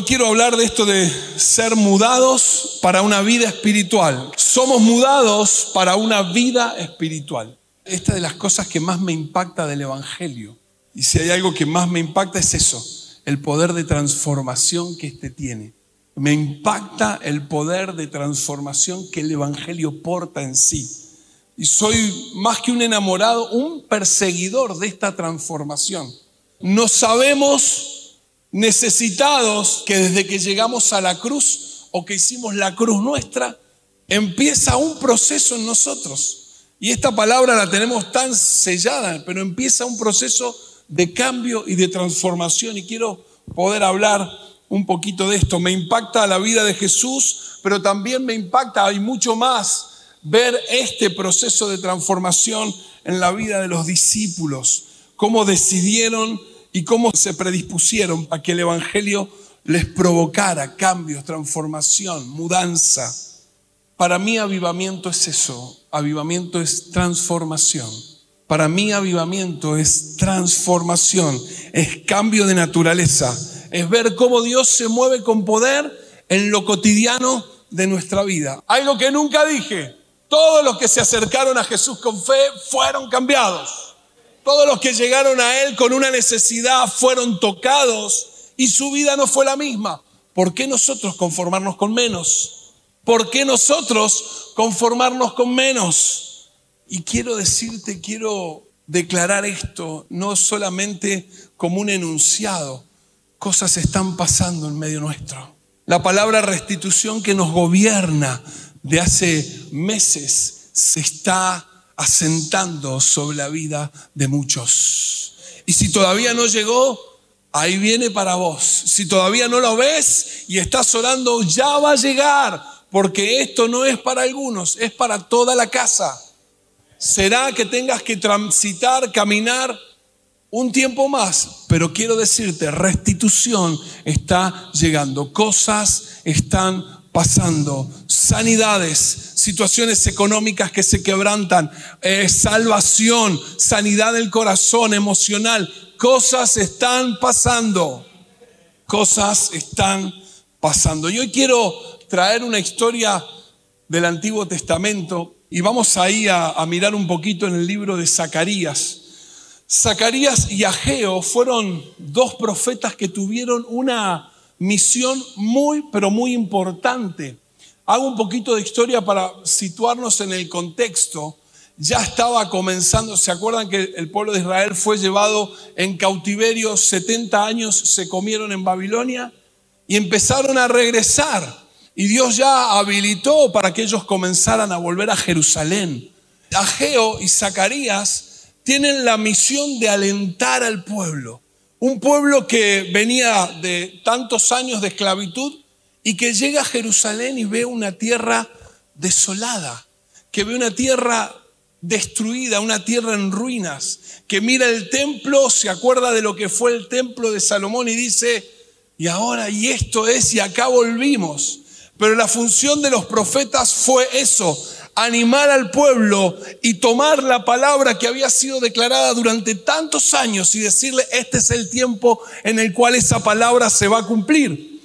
Hoy quiero hablar de esto de ser mudados para una vida espiritual. Somos mudados para una vida espiritual. Esta de las cosas que más me impacta del Evangelio. Y si hay algo que más me impacta es eso, el poder de transformación que éste tiene. Me impacta el poder de transformación que el Evangelio porta en sí. Y soy más que un enamorado, un perseguidor de esta transformación. No sabemos necesitados que desde que llegamos a la cruz o que hicimos la cruz nuestra, empieza un proceso en nosotros. Y esta palabra la tenemos tan sellada, pero empieza un proceso de cambio y de transformación. Y quiero poder hablar un poquito de esto. Me impacta la vida de Jesús, pero también me impacta, hay mucho más, ver este proceso de transformación en la vida de los discípulos, cómo decidieron y cómo se predispusieron a que el Evangelio les provocara cambios, transformación, mudanza. Para mí avivamiento es eso, avivamiento es transformación. Para mí avivamiento es transformación, es cambio de naturaleza, es ver cómo Dios se mueve con poder en lo cotidiano de nuestra vida. Algo que nunca dije, todos los que se acercaron a Jesús con fe fueron cambiados. Todos los que llegaron a Él con una necesidad fueron tocados y su vida no fue la misma. ¿Por qué nosotros conformarnos con menos? ¿Por qué nosotros conformarnos con menos? Y quiero decirte, quiero declarar esto no solamente como un enunciado, cosas están pasando en medio nuestro. La palabra restitución que nos gobierna de hace meses se está asentando sobre la vida de muchos. Y si todavía no llegó, ahí viene para vos. Si todavía no lo ves y estás orando, ya va a llegar, porque esto no es para algunos, es para toda la casa. Será que tengas que transitar, caminar un tiempo más, pero quiero decirte, restitución está llegando, cosas están pasando, sanidades, situaciones económicas que se quebrantan, eh, salvación, sanidad del corazón, emocional, cosas están pasando, cosas están pasando. Y hoy quiero traer una historia del Antiguo Testamento y vamos ahí a, a mirar un poquito en el libro de Zacarías. Zacarías y Ageo fueron dos profetas que tuvieron una misión muy, pero muy importante. Hago un poquito de historia para situarnos en el contexto. Ya estaba comenzando, ¿se acuerdan que el pueblo de Israel fue llevado en cautiverio 70 años, se comieron en Babilonia y empezaron a regresar? Y Dios ya habilitó para que ellos comenzaran a volver a Jerusalén. Ageo y Zacarías tienen la misión de alentar al pueblo un pueblo que venía de tantos años de esclavitud y que llega a Jerusalén y ve una tierra desolada, que ve una tierra destruida, una tierra en ruinas, que mira el templo, se acuerda de lo que fue el templo de Salomón y dice, y ahora, y esto es, y acá volvimos. Pero la función de los profetas fue eso, animar al pueblo y tomar la palabra que había sido declarada durante tantos años y decirle, este es el tiempo en el cual esa palabra se va a cumplir.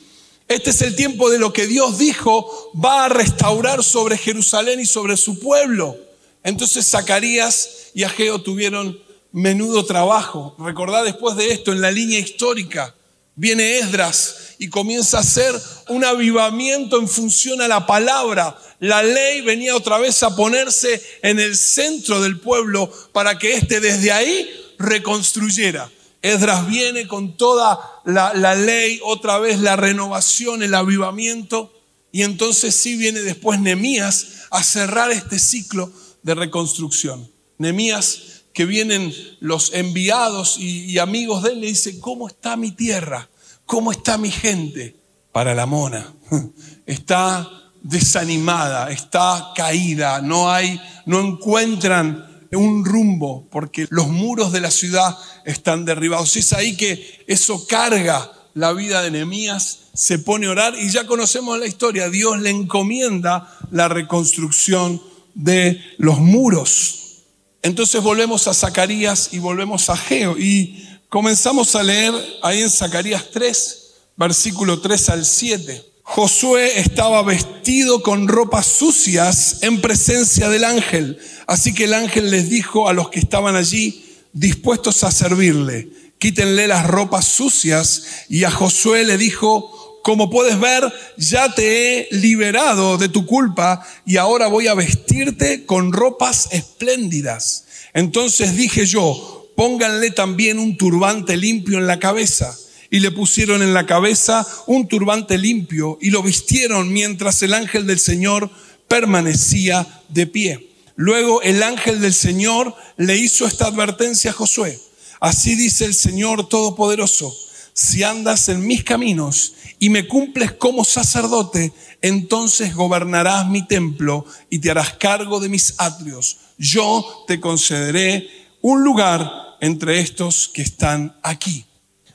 Este es el tiempo de lo que Dios dijo va a restaurar sobre Jerusalén y sobre su pueblo. Entonces Zacarías y Ageo tuvieron menudo trabajo. Recordad después de esto, en la línea histórica, viene Esdras y comienza a ser un avivamiento en función a la palabra. La ley venía otra vez a ponerse en el centro del pueblo para que éste desde ahí reconstruyera. Esdras viene con toda la, la ley, otra vez la renovación, el avivamiento, y entonces sí viene después Nemías a cerrar este ciclo de reconstrucción. Nemías que vienen los enviados y, y amigos de él le dice, ¿cómo está mi tierra? ¿Cómo está mi gente? Para la mona. Está desanimada, está caída, no hay, no encuentran un rumbo porque los muros de la ciudad están derribados. Es ahí que eso carga la vida de Nehemías, se pone a orar y ya conocemos la historia. Dios le encomienda la reconstrucción de los muros. Entonces volvemos a Zacarías y volvemos a Geo y Comenzamos a leer ahí en Zacarías 3, versículo 3 al 7. Josué estaba vestido con ropas sucias en presencia del ángel. Así que el ángel les dijo a los que estaban allí, dispuestos a servirle, quítenle las ropas sucias. Y a Josué le dijo, como puedes ver, ya te he liberado de tu culpa y ahora voy a vestirte con ropas espléndidas. Entonces dije yo, pónganle también un turbante limpio en la cabeza y le pusieron en la cabeza un turbante limpio y lo vistieron mientras el ángel del Señor permanecía de pie. Luego el ángel del Señor le hizo esta advertencia a Josué. Así dice el Señor Todopoderoso, si andas en mis caminos y me cumples como sacerdote, entonces gobernarás mi templo y te harás cargo de mis atrios. Yo te concederé un lugar entre estos que están aquí.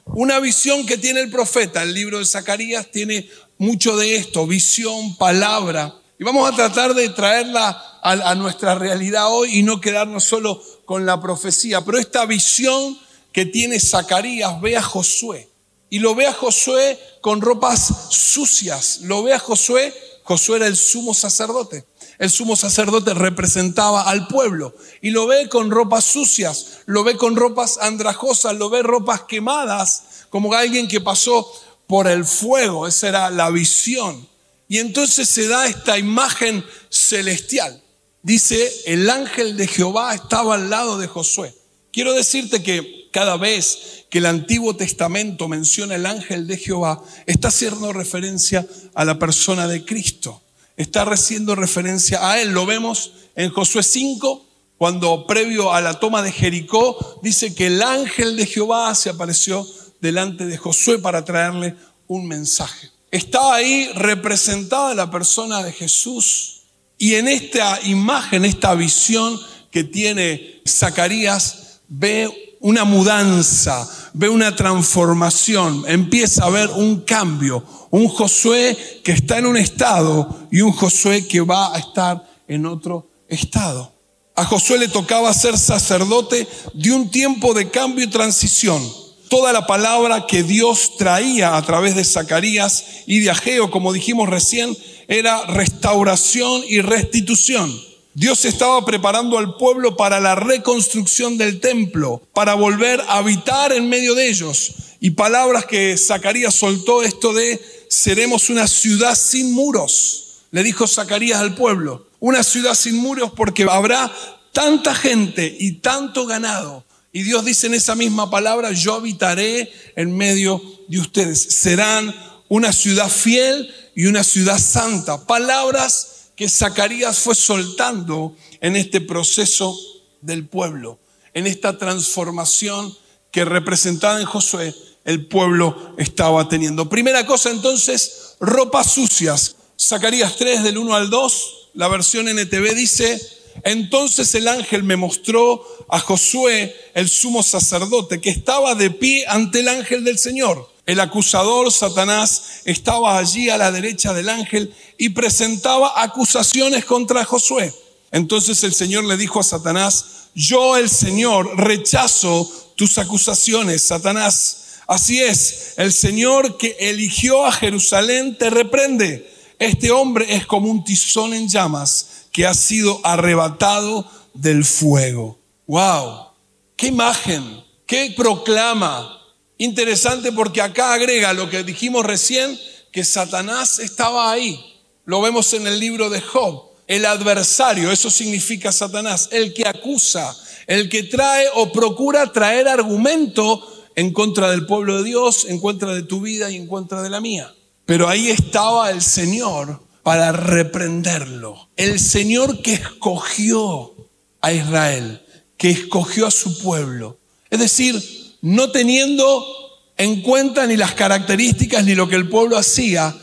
Una visión que tiene el profeta, el libro de Zacarías tiene mucho de esto, visión, palabra. Y vamos a tratar de traerla a, nuestra realidad hoy y no quedarnos solo con la profecía. Pero esta visión que tiene Zacarías ve a Josué. Y lo ve a Josué con ropas sucias. Lo ve a Josué, Josué era el sumo sacerdote. El sumo sacerdote representaba al pueblo y lo ve con ropas sucias, lo ve con ropas andrajosas, lo ve ropas quemadas, como alguien que pasó por el fuego. Esa era la visión. Y entonces se da esta imagen celestial. Dice, el ángel de Jehová estaba al lado de Josué. Quiero decirte que cada vez que el Antiguo Testamento menciona el ángel de Jehová, está haciendo referencia a la persona de Cristo está haciendo referencia a él. Lo vemos en Josué 5, cuando previo a la toma de Jericó, dice que el ángel de Jehová se apareció delante de Josué para traerle un mensaje. Está ahí representada la persona de Jesús y en esta imagen, esta visión que tiene Zacarías, ve una mudanza, ve una transformación, empieza a ver un cambio, un Josué que está en un estado y un Josué que va a estar en otro estado. A Josué le tocaba ser sacerdote de un tiempo de cambio y transición. Toda la palabra que Dios traía a través de Zacarías y de Ageo, como dijimos recién, era restauración y restitución. Dios estaba preparando al pueblo para la reconstrucción del templo, para volver a habitar en medio de ellos. Y palabras que Zacarías soltó esto de seremos una ciudad sin muros, le dijo Zacarías al pueblo. Una ciudad sin muros porque habrá tanta gente y tanto ganado. Y Dios dice en esa misma palabra, yo habitaré en medio de ustedes. Serán una ciudad fiel y una ciudad santa. Palabras que Zacarías fue soltando en este proceso del pueblo, en esta transformación que representada en Josué el pueblo estaba teniendo. Primera cosa entonces, ropas sucias. Zacarías 3 del 1 al 2, la versión NTV dice, entonces el ángel me mostró a Josué, el sumo sacerdote, que estaba de pie ante el ángel del Señor. El acusador, Satanás, estaba allí a la derecha del ángel y presentaba acusaciones contra Josué. Entonces el Señor le dijo a Satanás, yo el Señor rechazo tus acusaciones, Satanás. Así es, el Señor que eligió a Jerusalén te reprende. Este hombre es como un tizón en llamas que ha sido arrebatado del fuego. ¡Wow! ¡Qué imagen! ¡Qué proclama! Interesante porque acá agrega lo que dijimos recién, que Satanás estaba ahí. Lo vemos en el libro de Job. El adversario, eso significa Satanás, el que acusa, el que trae o procura traer argumento en contra del pueblo de Dios, en contra de tu vida y en contra de la mía. Pero ahí estaba el Señor para reprenderlo. El Señor que escogió a Israel, que escogió a su pueblo. Es decir, no teniendo en cuenta ni las características ni lo que el pueblo hacía,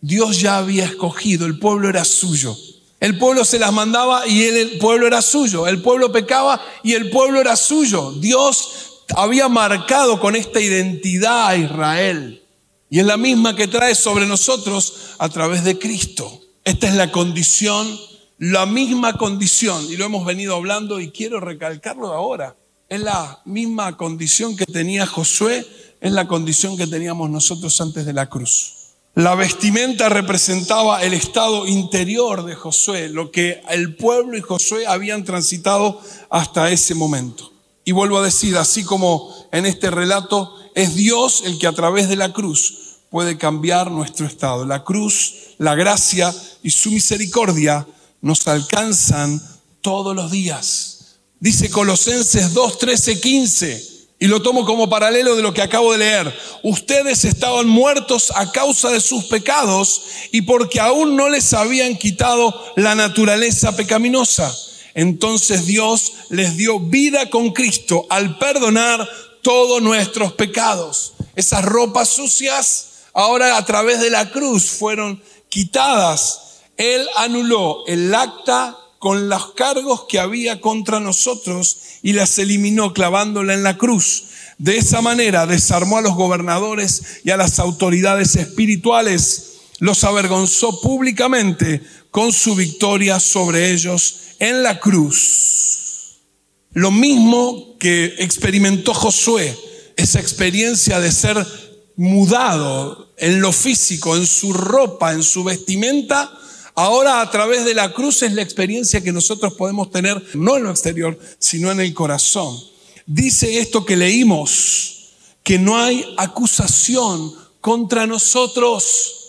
Dios ya había escogido, el pueblo era suyo. El pueblo se las mandaba y el pueblo era suyo. El pueblo pecaba y el pueblo era suyo. Dios había marcado con esta identidad a Israel. Y es la misma que trae sobre nosotros a través de Cristo. Esta es la condición, la misma condición, y lo hemos venido hablando y quiero recalcarlo ahora. Es la misma condición que tenía Josué, es la condición que teníamos nosotros antes de la cruz. La vestimenta representaba el estado interior de Josué, lo que el pueblo y Josué habían transitado hasta ese momento. Y vuelvo a decir, así como en este relato, es Dios el que a través de la cruz puede cambiar nuestro estado. La cruz, la gracia y su misericordia nos alcanzan todos los días. Dice Colosenses 2, 13, 15. Y lo tomo como paralelo de lo que acabo de leer. Ustedes estaban muertos a causa de sus pecados y porque aún no les habían quitado la naturaleza pecaminosa. Entonces Dios les dio vida con Cristo al perdonar todos nuestros pecados. Esas ropas sucias ahora a través de la cruz fueron quitadas. Él anuló el acta con los cargos que había contra nosotros y las eliminó clavándola en la cruz. De esa manera desarmó a los gobernadores y a las autoridades espirituales, los avergonzó públicamente con su victoria sobre ellos en la cruz. Lo mismo que experimentó Josué, esa experiencia de ser mudado en lo físico, en su ropa, en su vestimenta, Ahora a través de la cruz es la experiencia que nosotros podemos tener, no en lo exterior, sino en el corazón. Dice esto que leímos, que no hay acusación contra nosotros.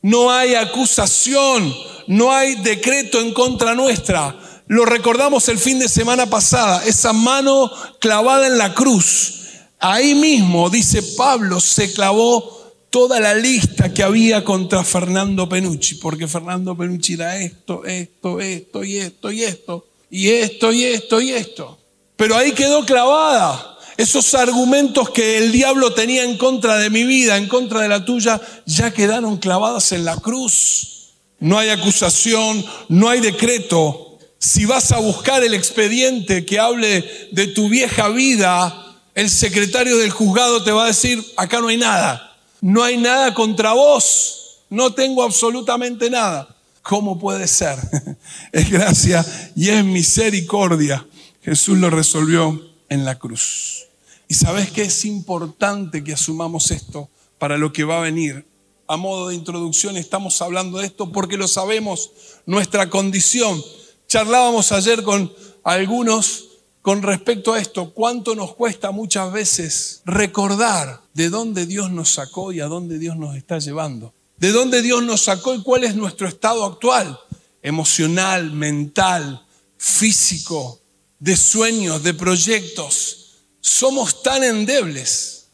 No hay acusación, no hay decreto en contra nuestra. Lo recordamos el fin de semana pasada, esa mano clavada en la cruz. Ahí mismo, dice Pablo, se clavó toda la lista que había contra Fernando Penucci, porque Fernando Penucci era esto, esto, esto y esto y esto, y esto y esto y esto. Pero ahí quedó clavada. Esos argumentos que el diablo tenía en contra de mi vida, en contra de la tuya, ya quedaron clavadas en la cruz. No hay acusación, no hay decreto. Si vas a buscar el expediente que hable de tu vieja vida, el secretario del juzgado te va a decir, acá no hay nada no hay nada contra vos, no tengo absolutamente nada. ¿Cómo puede ser? es gracia y es misericordia. Jesús lo resolvió en la cruz. Y sabes que es importante que asumamos esto para lo que va a venir. A modo de introducción estamos hablando de esto porque lo sabemos, nuestra condición. Charlábamos ayer con algunos con respecto a esto, cuánto nos cuesta muchas veces recordar de dónde Dios nos sacó y a dónde Dios nos está llevando. De dónde Dios nos sacó y cuál es nuestro estado actual, emocional, mental, físico, de sueños, de proyectos. Somos tan endebles.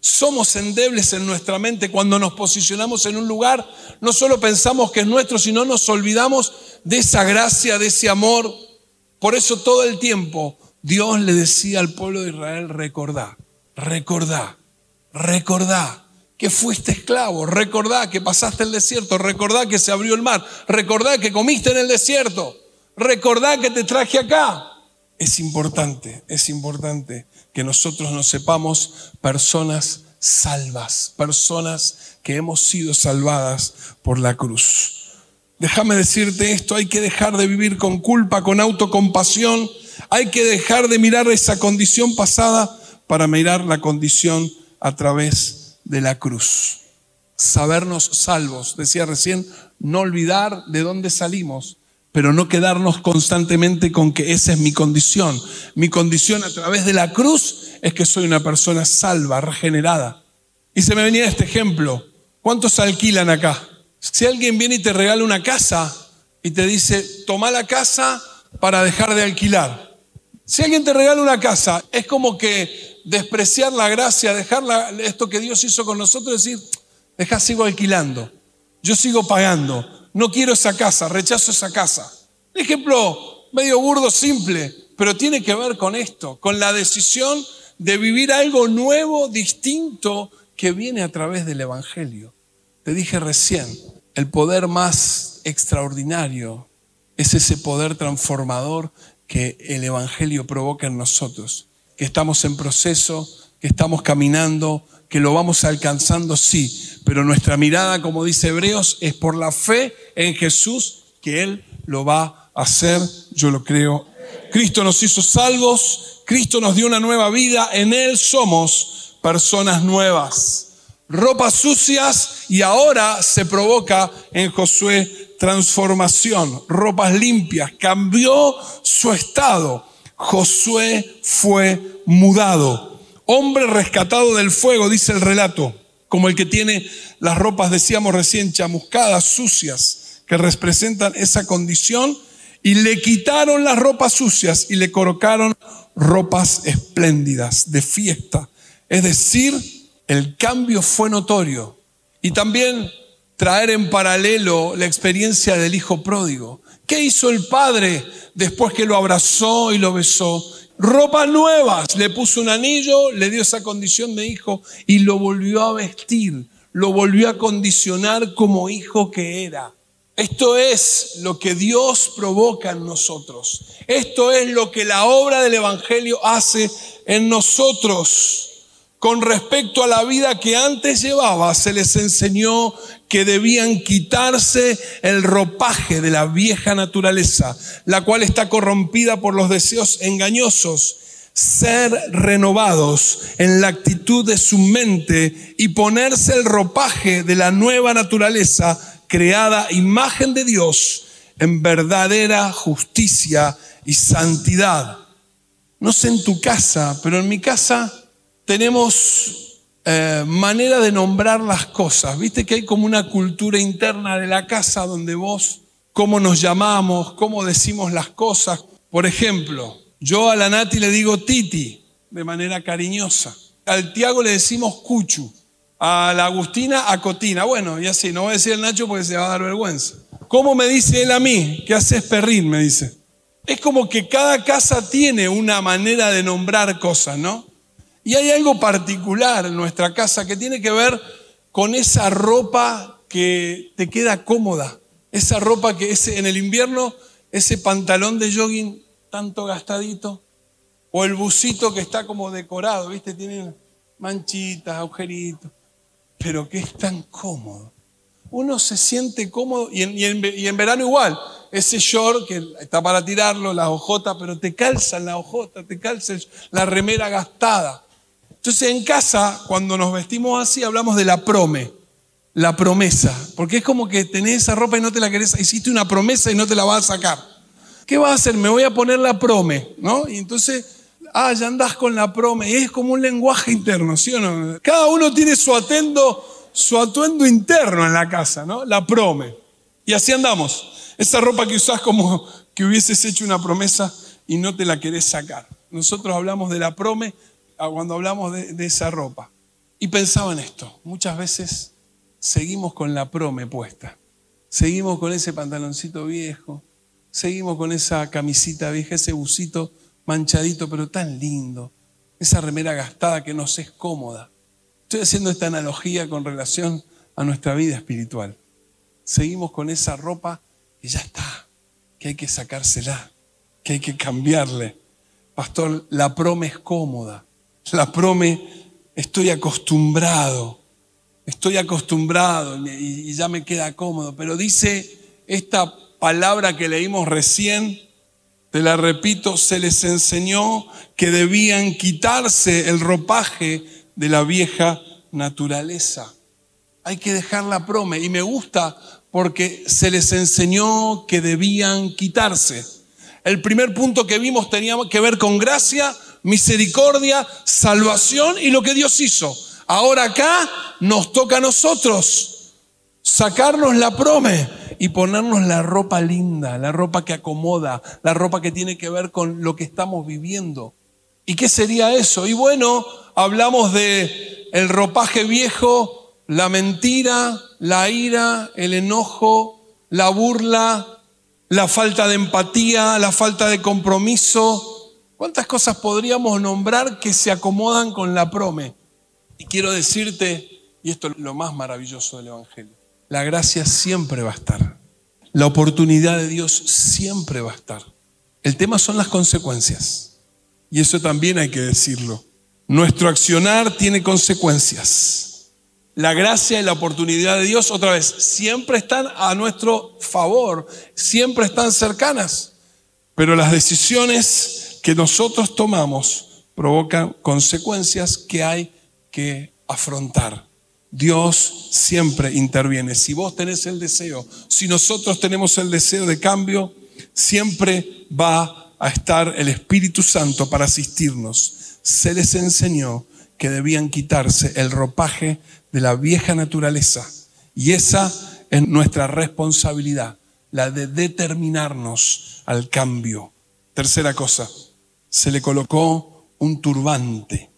Somos endebles en nuestra mente cuando nos posicionamos en un lugar, no solo pensamos que es nuestro, sino nos olvidamos de esa gracia, de ese amor. Por eso todo el tiempo Dios le decía al pueblo de Israel, recordá, recordá, recordá que fuiste esclavo, recordá que pasaste el desierto, recordá que se abrió el mar, recordá que comiste en el desierto, recordá que te traje acá. Es importante, es importante que nosotros nos sepamos personas salvas, personas que hemos sido salvadas por la cruz. Déjame decirte esto, hay que dejar de vivir con culpa, con autocompasión, hay que dejar de mirar esa condición pasada para mirar la condición a través de la cruz. Sabernos salvos, decía recién, no olvidar de dónde salimos, pero no quedarnos constantemente con que esa es mi condición. Mi condición a través de la cruz es que soy una persona salva, regenerada. Y se me venía este ejemplo. ¿Cuántos alquilan acá? Si alguien viene y te regala una casa y te dice, toma la casa para dejar de alquilar. Si alguien te regala una casa, es como que despreciar la gracia, dejar esto que Dios hizo con nosotros, decir, deja, sigo alquilando, yo sigo pagando, no quiero esa casa, rechazo esa casa. Un ejemplo medio burdo, simple, pero tiene que ver con esto, con la decisión de vivir algo nuevo, distinto, que viene a través del Evangelio. Te dije recién, el poder más extraordinario es ese poder transformador que el Evangelio provoca en nosotros, que estamos en proceso, que estamos caminando, que lo vamos alcanzando, sí, pero nuestra mirada, como dice Hebreos, es por la fe en Jesús, que Él lo va a hacer, yo lo creo. Cristo nos hizo salvos, Cristo nos dio una nueva vida, en Él somos personas nuevas. Ropas sucias y ahora se provoca en Josué transformación, ropas limpias, cambió su estado. Josué fue mudado. Hombre rescatado del fuego, dice el relato, como el que tiene las ropas, decíamos recién, chamuscadas, sucias, que representan esa condición, y le quitaron las ropas sucias y le colocaron ropas espléndidas de fiesta. Es decir, el cambio fue notorio. Y también traer en paralelo la experiencia del hijo pródigo. ¿Qué hizo el padre después que lo abrazó y lo besó? Ropas nuevas, le puso un anillo, le dio esa condición de hijo y lo volvió a vestir, lo volvió a condicionar como hijo que era. Esto es lo que Dios provoca en nosotros. Esto es lo que la obra del Evangelio hace en nosotros. Con respecto a la vida que antes llevaba, se les enseñó que debían quitarse el ropaje de la vieja naturaleza, la cual está corrompida por los deseos engañosos, ser renovados en la actitud de su mente y ponerse el ropaje de la nueva naturaleza creada imagen de Dios en verdadera justicia y santidad. No sé en tu casa, pero en mi casa tenemos eh, manera de nombrar las cosas. Viste que hay como una cultura interna de la casa donde vos, cómo nos llamamos, cómo decimos las cosas. Por ejemplo, yo a la Nati le digo Titi, de manera cariñosa. Al Tiago le decimos Cuchu. A la Agustina, a Cotina. Bueno, y así, no voy a decir el Nacho porque se va a dar vergüenza. ¿Cómo me dice él a mí? ¿Qué haces perrín? Me dice. Es como que cada casa tiene una manera de nombrar cosas, ¿no? Y hay algo particular en nuestra casa que tiene que ver con esa ropa que te queda cómoda. Esa ropa que es en el invierno, ese pantalón de jogging tanto gastadito, o el busito que está como decorado, ¿viste? Tiene manchitas, agujeritos, pero que es tan cómodo. Uno se siente cómodo y en, verano igual, ese short que está para tirarlo, la ojota, pero te calza la ojota, te calza la remera gastada. Entonces en casa, cuando nos vestimos así, hablamos de la prome, la promesa, porque es como que tenés esa ropa y no te la querés, hiciste una promesa y no te la vas a sacar. ¿Qué vas a hacer? Me voy a poner la prome, ¿no? Y entonces, ah, ya andás con la prome, y es como un lenguaje interno, ¿sí o no? Cada uno tiene su atuendo, su atuendo interno en la casa, ¿no? La prome. Y así andamos. Esa ropa que usás como que hubieses hecho una promesa y no te la querés sacar. Nosotros hablamos de la prome cuando hablamos de, esa ropa. Y pensaba en esto, muchas veces seguimos con la prome puesta, seguimos con ese pantaloncito viejo, seguimos con esa camisita vieja, ese busito manchadito pero tan lindo, esa remera gastada que nos es cómoda. Estoy haciendo esta analogía con relación a nuestra vida espiritual. Seguimos con esa ropa y ya está, que hay que sacársela, que hay que cambiarle. Pastor, la prome es cómoda. La prome, estoy acostumbrado, estoy acostumbrado y, ya me queda cómodo. Pero dice esta palabra que leímos recién, te la repito, se les enseñó que debían quitarse el ropaje de la vieja naturaleza. Hay que dejar la prome. Y me gusta porque se les enseñó que debían quitarse. El primer punto que vimos tenía que ver con gracia, misericordia, salvación y lo que Dios hizo. Ahora acá nos toca a nosotros sacarnos la prome y ponernos la ropa linda, la ropa que acomoda, la ropa que tiene que ver con lo que estamos viviendo. ¿Y qué sería eso? Y bueno, hablamos de el ropaje viejo, la mentira, la ira, el enojo, la burla, la falta de empatía, la falta de compromiso, ¿Cuántas cosas podríamos nombrar que se acomodan con la prome? Y quiero decirte, y esto es lo más maravilloso del Evangelio, la gracia siempre va a estar. La oportunidad de Dios siempre va a estar. El tema son las consecuencias. Y eso también hay que decirlo. Nuestro accionar tiene consecuencias. La gracia y la oportunidad de Dios, otra vez, siempre están a nuestro favor, siempre están cercanas. Pero las decisiones que nosotros tomamos provocan consecuencias que hay que afrontar. Dios siempre interviene. Si vos tenés el deseo, si nosotros tenemos el deseo de cambio, siempre va a estar el Espíritu Santo para asistirnos. Se les enseñó que debían quitarse el ropaje de la vieja naturaleza. Y esa es nuestra responsabilidad, la de determinarnos al cambio. Tercera cosa, se le colocó un turbante.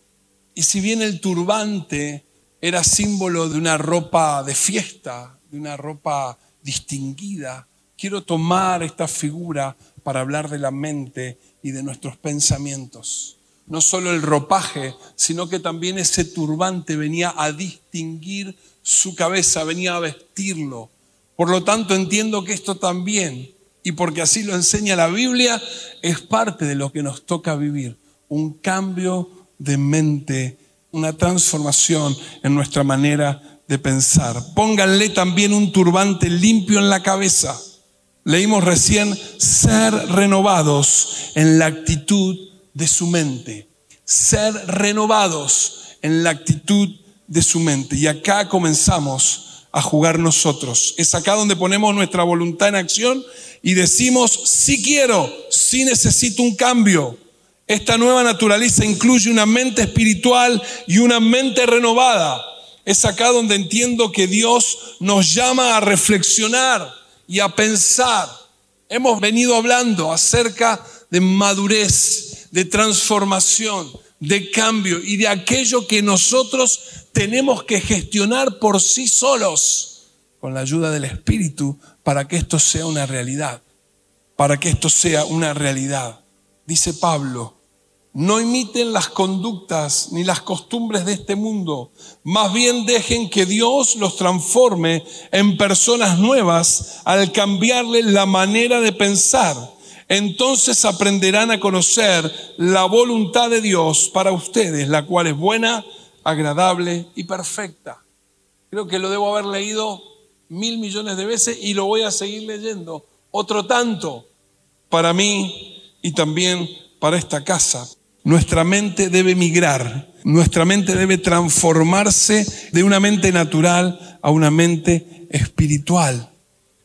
Y si bien el turbante era símbolo de una ropa de fiesta, de una ropa distinguida. Quiero tomar esta figura para hablar de la mente y de nuestros pensamientos. No solo el ropaje, sino que también ese turbante venía a distinguir su cabeza, venía a vestirlo. Por lo tanto, entiendo que esto también, y porque así lo enseña la Biblia, es parte de lo que nos toca vivir, un cambio de mente una transformación en nuestra manera de pensar. Pónganle también un turbante limpio en la cabeza. Leímos recién ser renovados en la actitud de su mente. Ser renovados en la actitud de su mente. Y acá comenzamos a jugar nosotros. Es acá donde ponemos nuestra voluntad en acción y decimos, si quiero, si necesito un cambio. Esta nueva naturaleza incluye una mente espiritual y una mente renovada. Es acá donde entiendo que Dios nos llama a reflexionar y a pensar. Hemos venido hablando acerca de madurez, de transformación, de cambio y de aquello que nosotros tenemos que gestionar por sí solos con la ayuda del Espíritu para que esto sea una realidad, para que esto sea una realidad. Dice Pablo, no imiten las conductas ni las costumbres de este mundo, más bien dejen que Dios los transforme en personas nuevas al cambiarle la manera de pensar. Entonces aprenderán a conocer la voluntad de Dios para ustedes, la cual es buena, agradable y perfecta. Creo que lo debo haber leído mil millones de veces y lo voy a seguir leyendo otro tanto para mí y también para esta casa. Nuestra mente debe migrar, nuestra mente debe transformarse de una mente natural a una mente espiritual.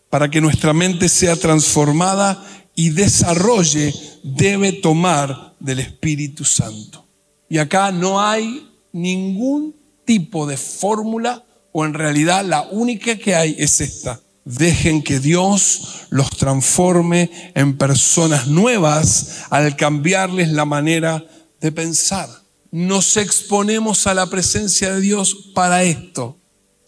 Para que nuestra mente sea transformada y desarrolle, debe tomar del Espíritu Santo. Y acá no hay ningún tipo de fórmula o en realidad la única que hay es esta. Dejen que Dios los transforme en personas nuevas al cambiarles la manera de pensar. Nos exponemos a la presencia de Dios para esto.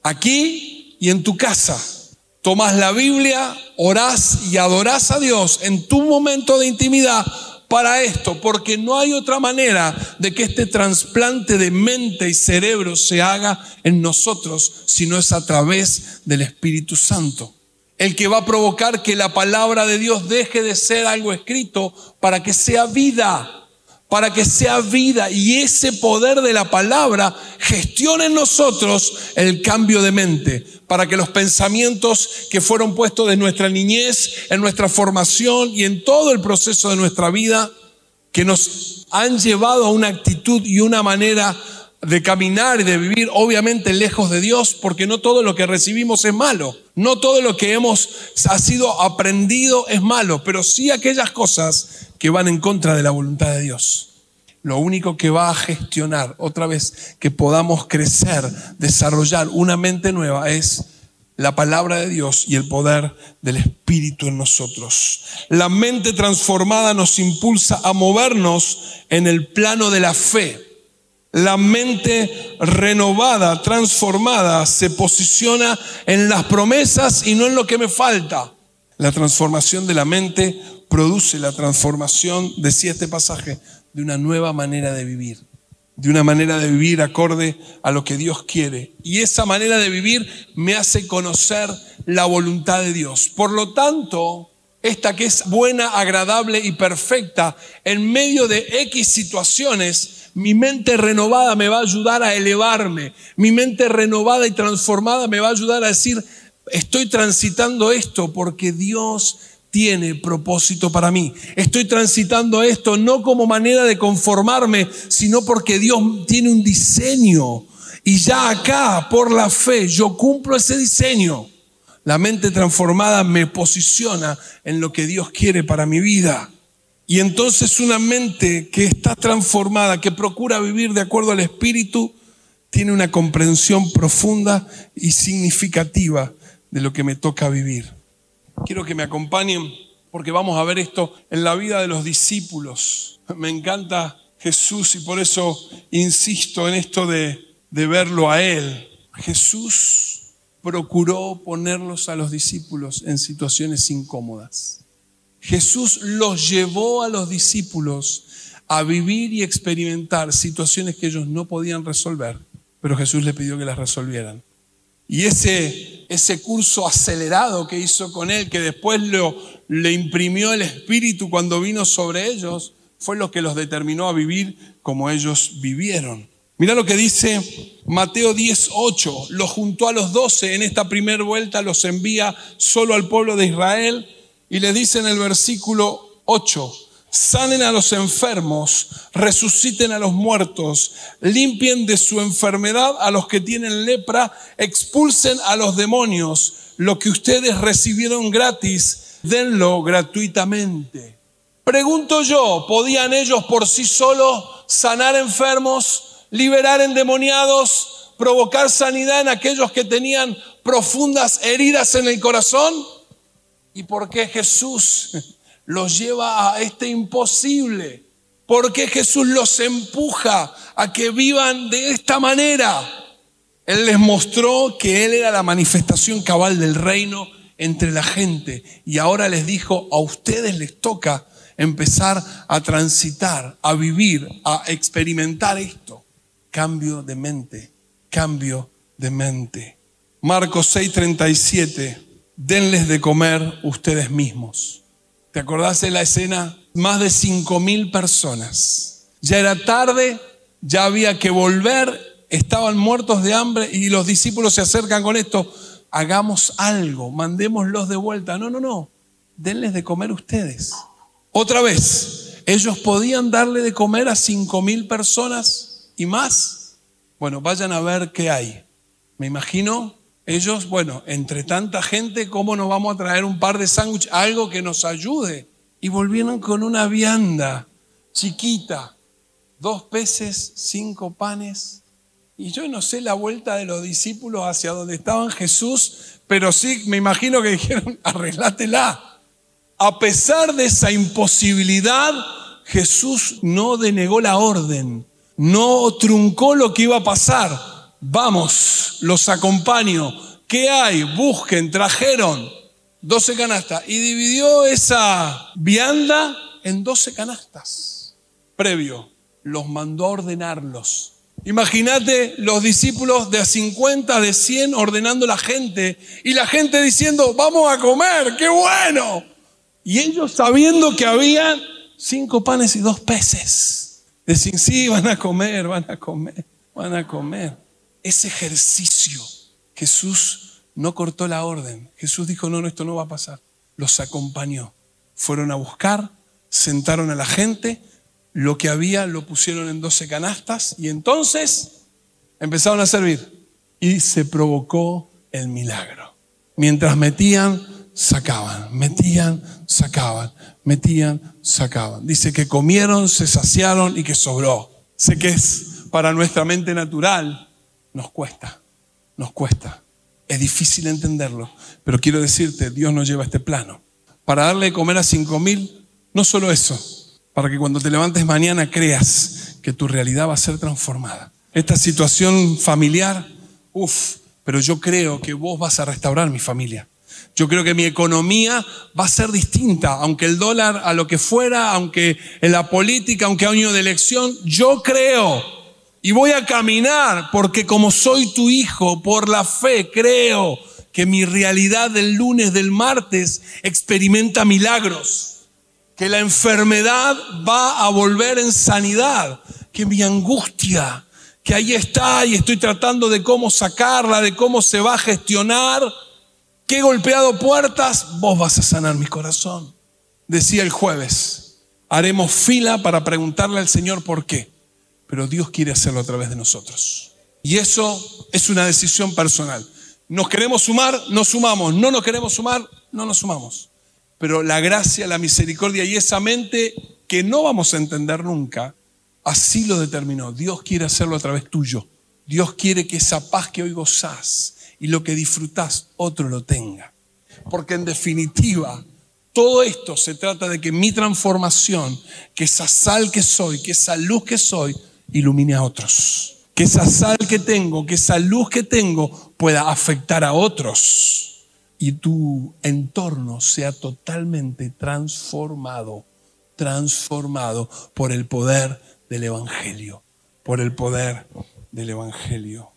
Aquí y en tu casa. Tomas la Biblia, orás y adorás a Dios en tu momento de intimidad para esto, porque no hay otra manera de que este trasplante de mente y cerebro se haga en nosotros, si no es a través del Espíritu Santo. El que va a provocar que la palabra de Dios deje de ser algo escrito para que sea vida, para que sea vida y ese poder de la palabra gestione en nosotros el cambio de mente, para que los pensamientos que fueron puestos de nuestra niñez, en nuestra formación y en todo el proceso de nuestra vida, que nos han llevado a una actitud y una manera de caminar y de vivir obviamente lejos de Dios, porque no todo lo que recibimos es malo, no todo lo que hemos ha sido aprendido es malo, pero sí aquellas cosas que van en contra de la voluntad de Dios. Lo único que va a gestionar, otra vez, que podamos crecer, desarrollar una mente nueva es la palabra de Dios y el poder del Espíritu en nosotros. La mente transformada nos impulsa a movernos en el plano de la fe. La mente renovada, transformada, se posiciona en las promesas y no en lo que me falta. La transformación de la mente produce la transformación, decía este pasaje, de una nueva manera de vivir de una manera de vivir acorde a lo que Dios quiere. Y esa manera de vivir me hace conocer la voluntad de Dios. Por lo tanto, esta que es buena, agradable y perfecta, en medio de X situaciones, mi mente renovada me va a ayudar a elevarme. Mi mente renovada y transformada me va a ayudar a decir, estoy transitando esto porque Dios tiene propósito para mí. Estoy transitando esto no como manera de conformarme, sino porque Dios tiene un diseño Y ya acá, por la fe, yo cumplo ese diseño. La mente transformada me posiciona en lo que Dios quiere para mi vida. Y entonces una mente que está transformada, que procura vivir de acuerdo al Espíritu, tiene una comprensión profunda y significativa de lo que me toca vivir. Quiero que me acompañen porque vamos a ver esto en la vida de los discípulos. Me encanta Jesús y por eso insisto en esto de, de verlo a Él. Jesús procuró ponerlos a los discípulos en situaciones incómodas. Jesús los llevó a los discípulos a vivir y experimentar situaciones que ellos no podían resolver, pero Jesús le pidió que las resolvieran. Y ese, ese curso acelerado que hizo con él, que después lo, le imprimió el Espíritu cuando vino sobre ellos, fue lo que los determinó a vivir como ellos vivieron. Mira lo que dice Mateo 10:8. Los juntó a los doce en esta primera vuelta, los envía solo al pueblo de Israel y le dice en el versículo 8, sanen a los enfermos, resuciten a los muertos, limpien de su enfermedad a los que tienen lepra, expulsen a los demonios. Lo que ustedes recibieron gratis, denlo gratuitamente. Pregunto yo, ¿podían ellos por sí solos sanar enfermos? liberar endemoniados, provocar sanidad en aquellos que tenían profundas heridas en el corazón. ¿Y por qué Jesús los lleva a este imposible? ¿Por qué Jesús los empuja a que vivan de esta manera? Él les mostró que Él era la manifestación cabal del reino entre la gente y ahora les dijo, a ustedes les toca empezar a transitar, a vivir, a experimentar esto cambio de mente, cambio de mente. Marcos 6:37, denles de comer ustedes mismos. ¿Te acordás de la escena? Más de cinco mil personas. Ya era tarde, ya había que volver, estaban muertos de hambre y los discípulos se acercan con esto. Hagamos algo, mandémoslos de vuelta. No, no, no, denles de comer ustedes. Otra vez, ellos podían darle de comer a cinco mil personas y más. Bueno, vayan a ver qué hay. Me imagino ellos, bueno, entre tanta gente, ¿cómo nos vamos a traer un par de sándwiches? Algo que nos ayude. Y volvieron con una vianda chiquita, dos peces, cinco panes. Y yo no sé la vuelta de los discípulos hacia donde estaban Jesús, pero sí me imagino que dijeron, arreglátela. A pesar de esa imposibilidad, Jesús no denegó la orden no truncó lo que iba a pasar. Vamos, los acompaño. ¿Qué hay? Busquen, trajeron 12 canastas y dividió esa vianda en 12 canastas. Previo, los mandó a ordenarlos. Imagínate los discípulos de a 50, de 100 ordenando la gente y la gente diciendo, vamos a comer, qué bueno. Y ellos sabiendo que había cinco panes y dos peces. Decir, sí, van a comer, van a comer, van a comer. Ese ejercicio, Jesús no cortó la orden. Jesús dijo, no, no, esto no va a pasar. Los acompañó. Fueron a buscar, sentaron a la gente, lo que había lo pusieron en 12 canastas y entonces empezaron a servir. Y se provocó el milagro. Mientras metían, sacaban, metían, sacaban, metían, sacaban. Dice que comieron, se saciaron y que sobró. Sé que es para nuestra mente natural, nos cuesta, nos cuesta. Es difícil entenderlo, pero quiero decirte, Dios nos lleva a este plano. Para darle de comer a cinco mil, no solo eso, para que cuando te levantes mañana creas que tu realidad va a ser transformada. Esta situación familiar, uff, pero yo creo que vos vas a restaurar mi familia. Yo creo que mi economía va a ser distinta, aunque el dólar a lo que fuera, aunque en la política, aunque año de elección, yo creo y voy a caminar porque como soy tu hijo, por la fe creo que mi realidad del lunes, del martes, experimenta milagros, que la enfermedad va a volver en sanidad, que mi angustia, que ahí está y estoy tratando de cómo sacarla, de cómo se va a gestionar, que golpeado puertas, vos vas a sanar mi corazón. Decía el jueves, haremos fila para preguntarle al Señor por qué, pero Dios quiere hacerlo a través de nosotros. Y eso es una decisión personal. Nos queremos sumar, nos sumamos. No nos queremos sumar, no nos sumamos. Pero la gracia, la misericordia y esa mente que no vamos a entender nunca, así lo determinó. Dios quiere hacerlo a través tuyo. Dios quiere que esa paz que hoy gozás y lo que disfrutás, otro lo tenga. Porque en definitiva, todo esto se trata de que mi transformación, que esa sal que soy, que esa luz que soy, ilumine a otros. Que esa sal que tengo, que esa luz que tengo pueda afectar a otros. Y tu entorno sea totalmente transformado, transformado por el poder del Evangelio, por el poder del Evangelio.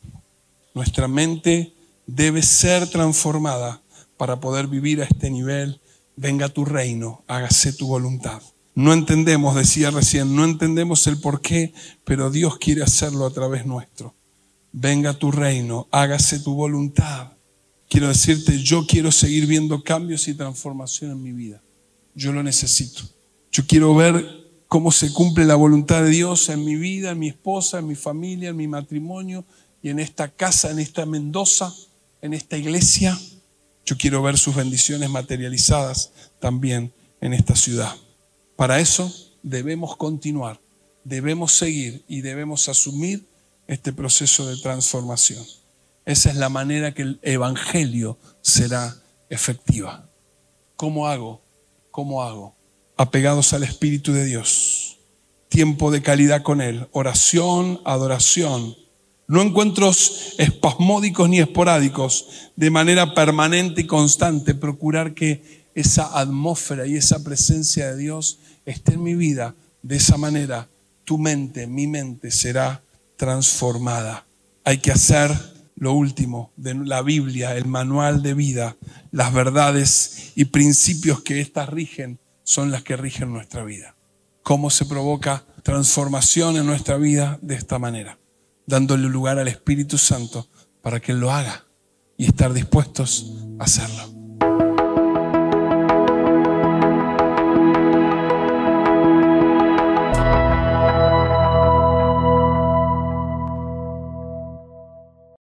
Nuestra mente debe ser transformada para poder vivir a este nivel. Venga tu reino, hágase tu voluntad. No entendemos, decía recién, no entendemos el por qué, pero Dios quiere hacerlo a través nuestro. Venga tu reino, hágase tu voluntad. Quiero decirte, yo quiero seguir viendo cambios y transformación en mi vida. Yo lo necesito. Yo quiero ver cómo se cumple la voluntad de Dios en mi vida, en mi esposa, en mi familia, en mi matrimonio y en esta casa, en esta Mendoza, en esta iglesia. Yo quiero ver sus bendiciones materializadas también en esta ciudad. Para eso debemos continuar, debemos seguir y debemos asumir este proceso de transformación. Esa es la manera que el Evangelio será efectiva. ¿Cómo hago? ¿Cómo hago? apegados al Espíritu de Dios. Tiempo de calidad con Él, oración, adoración. No encuentros espasmódicos ni esporádicos, de manera permanente y constante, procurar que esa atmósfera y esa presencia de Dios esté en mi vida. De esa manera, tu mente, mi mente será transformada. Hay que hacer lo último de la Biblia, el manual de vida, las verdades y principios que éstas rigen son las que rigen nuestra vida. ¿Cómo se provoca transformación en nuestra vida? De esta manera, dándole lugar al Espíritu Santo para que Él lo haga y estar dispuestos a hacerlo.